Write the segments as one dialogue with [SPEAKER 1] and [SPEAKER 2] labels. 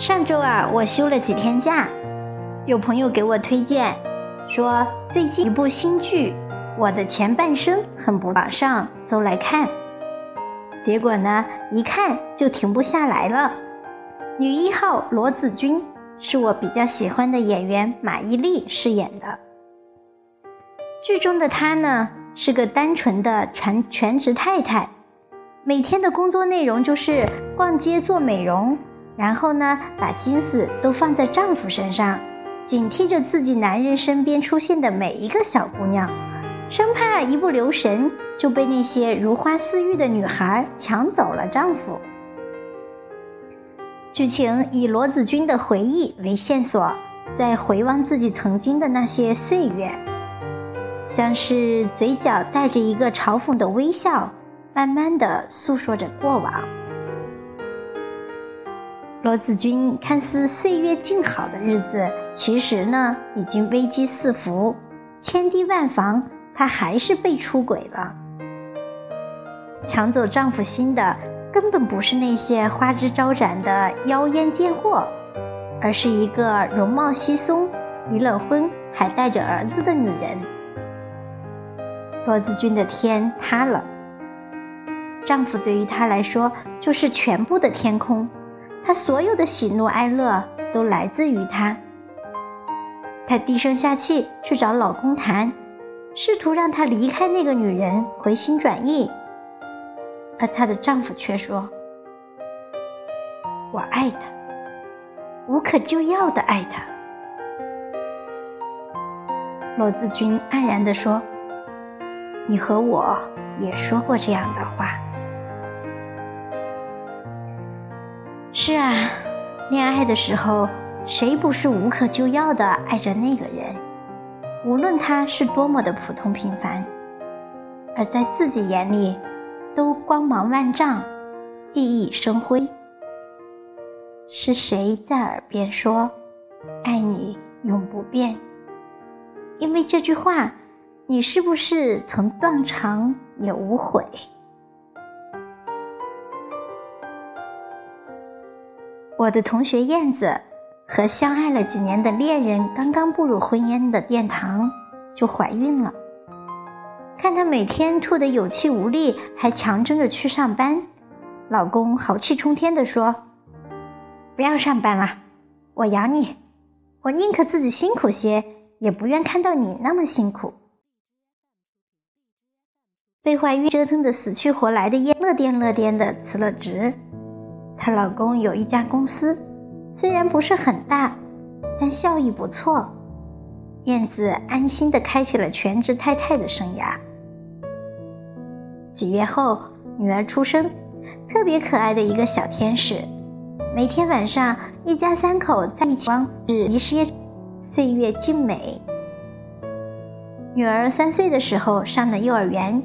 [SPEAKER 1] 上周啊，我休了几天假，有朋友给我推荐，说最近一部新剧《我的前半生》很不网上都来看。结果呢，一看就停不下来了。女一号罗子君是我比较喜欢的演员马伊琍饰演的。剧中的她呢，是个单纯的全全职太太，每天的工作内容就是逛街做美容。然后呢，把心思都放在丈夫身上，警惕着自己男人身边出现的每一个小姑娘，生怕一不留神就被那些如花似玉的女孩抢走了丈夫。剧情以罗子君的回忆为线索，在回望自己曾经的那些岁月，像是嘴角带着一个嘲讽的微笑，慢慢的诉说着过往。罗子君看似岁月静好的日子，其实呢已经危机四伏，千堤万防，她还是被出轨了。抢走丈夫心的根本不是那些花枝招展的妖艳贱货，而是一个容貌稀松、离了婚还带着儿子的女人。罗子君的天塌了，丈夫对于她来说就是全部的天空。她所有的喜怒哀乐都来自于他。她低声下气去找老公谈，试图让他离开那个女人，回心转意。而她的丈夫却说：“我爱她，无可救药的爱她。”罗子君黯然地说：“你和我也说过这样的话。”是啊，恋爱的时候，谁不是无可救药的爱着那个人？无论他是多么的普通平凡，而在自己眼里，都光芒万丈，熠熠生辉。是谁在耳边说“爱你永不变”？因为这句话，你是不是曾断肠也无悔？我的同学燕子和相爱了几年的恋人刚刚步入婚姻的殿堂，就怀孕了。看她每天吐得有气无力，还强撑着去上班，老公豪气冲天地说：“不要上班了，我养你，我宁可自己辛苦些，也不愿看到你那么辛苦。”被怀孕折腾的死去活来的燕乐颠乐颠的辞了职。她老公有一家公司，虽然不是很大，但效益不错。燕子安心的开启了全职太太的生涯。几月后，女儿出生，特别可爱的一个小天使。每天晚上，一家三口在一起，是一些岁月静美。女儿三岁的时候上了幼儿园，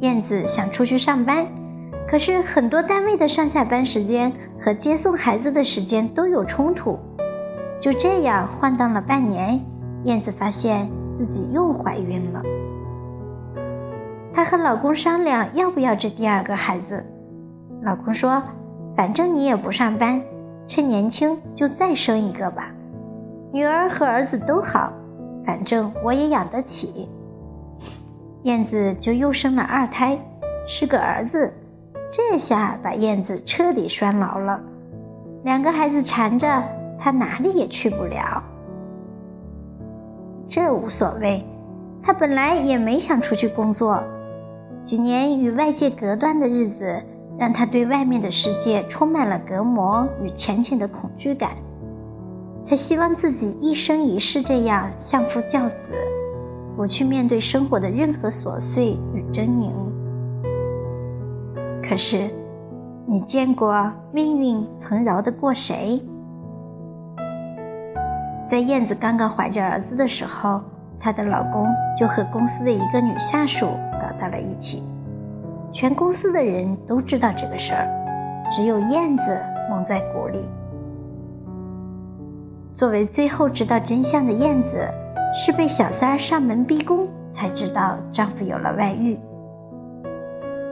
[SPEAKER 1] 燕子想出去上班。可是很多单位的上下班时间和接送孩子的时间都有冲突，就这样晃荡了半年，燕子发现自己又怀孕了。她和老公商量要不要这第二个孩子，老公说：“反正你也不上班，趁年轻就再生一个吧，女儿和儿子都好，反正我也养得起。”燕子就又生了二胎，是个儿子。这下把燕子彻底拴牢了，两个孩子缠着他，哪里也去不了。这无所谓，他本来也没想出去工作。几年与外界隔断的日子，让他对外面的世界充满了隔膜与浅浅的恐惧感。他希望自己一生一世这样相夫教子，不去面对生活的任何琐碎与狰狞。可是，你见过命运曾饶得过谁？在燕子刚刚怀着儿子的时候，她的老公就和公司的一个女下属搞到了一起，全公司的人都知道这个事儿，只有燕子蒙在鼓里。作为最后知道真相的燕子，是被小三儿上门逼宫才知道丈夫有了外遇。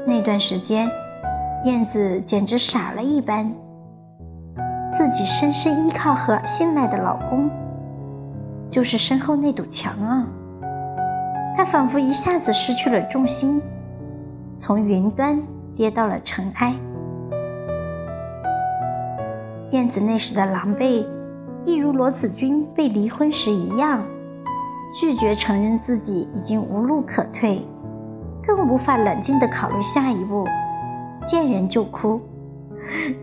[SPEAKER 1] 那段时间。燕子简直傻了一般，自己深深依靠和信赖的老公，就是身后那堵墙啊！她仿佛一下子失去了重心，从云端跌到了尘埃。燕子那时的狼狈，一如罗子君被离婚时一样，拒绝承认自己已经无路可退，更无法冷静地考虑下一步，见人就哭。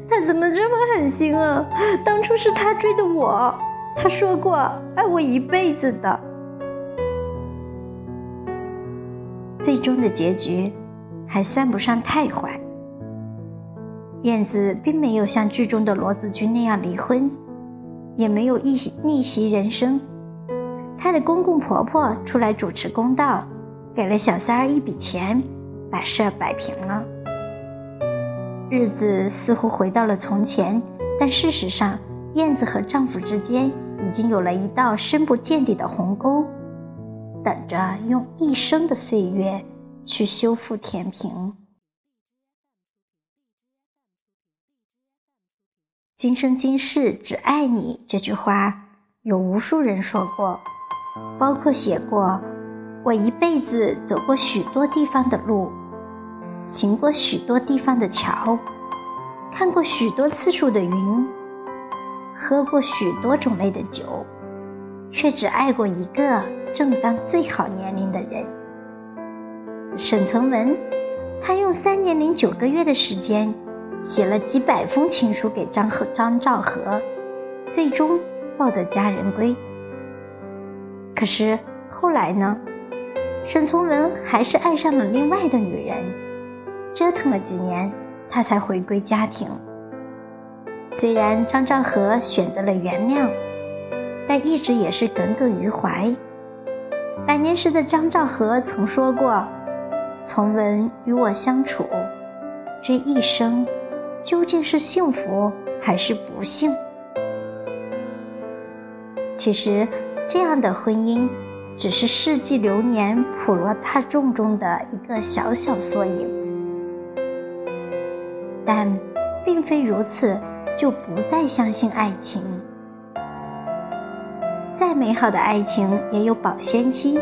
[SPEAKER 1] 他怎么这么狠心啊？当初是他追的我，他说过爱我一辈子的。最终的结局还算不上太坏。燕子并没有像剧中的罗子君那样离婚，也没有逆逆袭人生。她的公公婆婆出来主持公道，给了小三儿一笔钱，把事儿摆平了。日子似乎回到了从前，但事实上，燕子和丈夫之间已经有了一道深不见底的鸿沟，等着用一生的岁月去修复填平。今生今世只爱你这句话，有无数人说过，包括写过“我一辈子走过许多地方的路，行过许多地方的桥，看过许多次数的云，喝过许多种类的酒，却只爱过一个正当最好年龄的人。”沈从文，他用三年零九个月的时间。写了几百封情书给张和张兆和，最终抱得佳人归。可是后来呢？沈从文还是爱上了另外的女人，折腾了几年，他才回归家庭。虽然张兆和选择了原谅，但一直也是耿耿于怀。百年时的张兆和曾说过：“从文与我相处，这一生。”究竟是幸福还是不幸？其实，这样的婚姻只是世纪流年普罗大众中的一个小小缩影。但，并非如此就不再相信爱情。再美好的爱情也有保鲜期。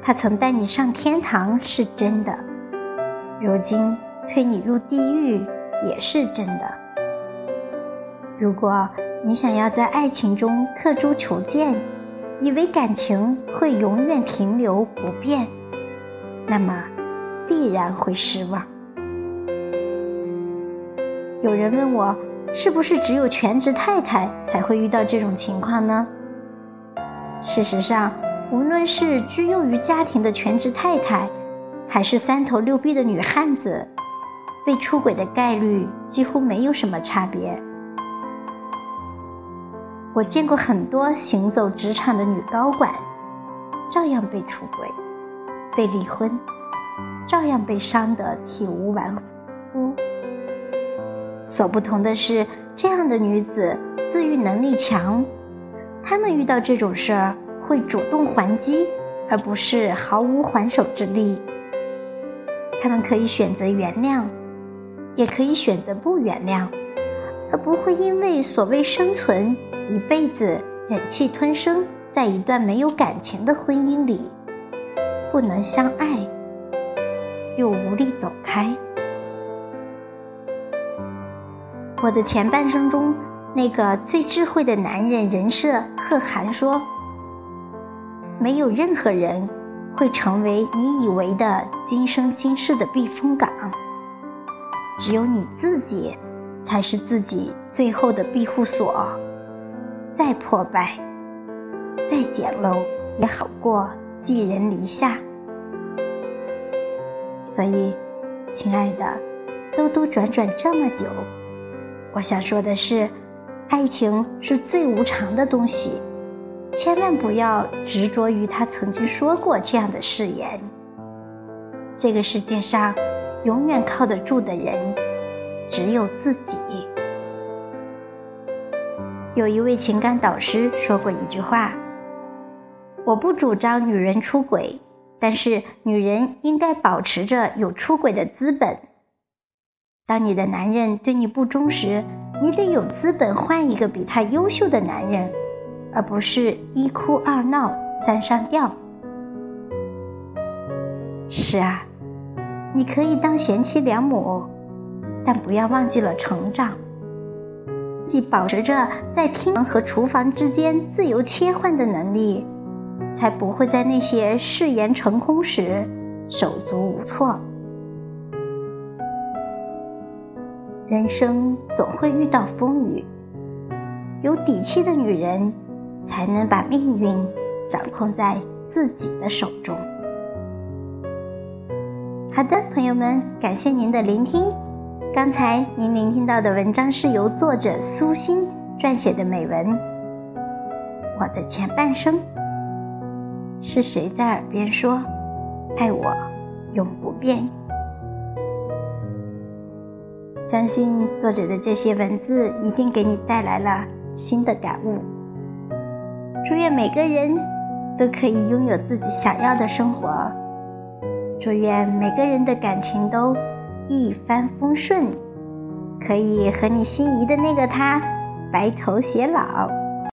[SPEAKER 1] 他曾带你上天堂是真的，如今推你入地狱。也是真的。如果你想要在爱情中刻舟求剑，以为感情会永远停留不变，那么必然会失望。有人问我，是不是只有全职太太才会遇到这种情况呢？事实上，无论是居囿于家庭的全职太太，还是三头六臂的女汉子。被出轨的概率几乎没有什么差别。我见过很多行走职场的女高管，照样被出轨、被离婚，照样被伤得体无完肤。所不同的是，这样的女子自愈能力强，她们遇到这种事儿会主动还击，而不是毫无还手之力。她们可以选择原谅。也可以选择不原谅，而不会因为所谓生存一辈子忍气吞声，在一段没有感情的婚姻里，不能相爱，又无力走开。我的前半生中，那个最智慧的男人人设贺涵说：“没有任何人会成为你以为的今生今世的避风港。”只有你自己，才是自己最后的庇护所。再破败，再简陋，也好过寄人篱下。所以，亲爱的，兜兜转转这么久，我想说的是，爱情是最无常的东西，千万不要执着于他曾经说过这样的誓言。这个世界上。永远靠得住的人，只有自己。有一位情感导师说过一句话：“我不主张女人出轨，但是女人应该保持着有出轨的资本。当你的男人对你不忠时，你得有资本换一个比他优秀的男人，而不是一哭二闹三上吊。是啊，你可以当贤妻良母，但不要忘记了成长。既保持着在厅和厨房之间自由切换的能力，才不会在那些誓言成空时手足无措。人生总会遇到风雨，有底气的女人才能把命运掌控在自己的手中。好的，朋友们，感谢您的聆听。刚才您聆听到的文章是由作者苏欣撰写的美文。我的前半生，是谁在耳边说“爱我永不变”？相信作者的这些文字一定给你带来了新的感悟。祝愿每个人都可以拥有自己想要的生活。祝愿每个人的感情都一帆风顺，可以和你心仪的那个他白头偕老。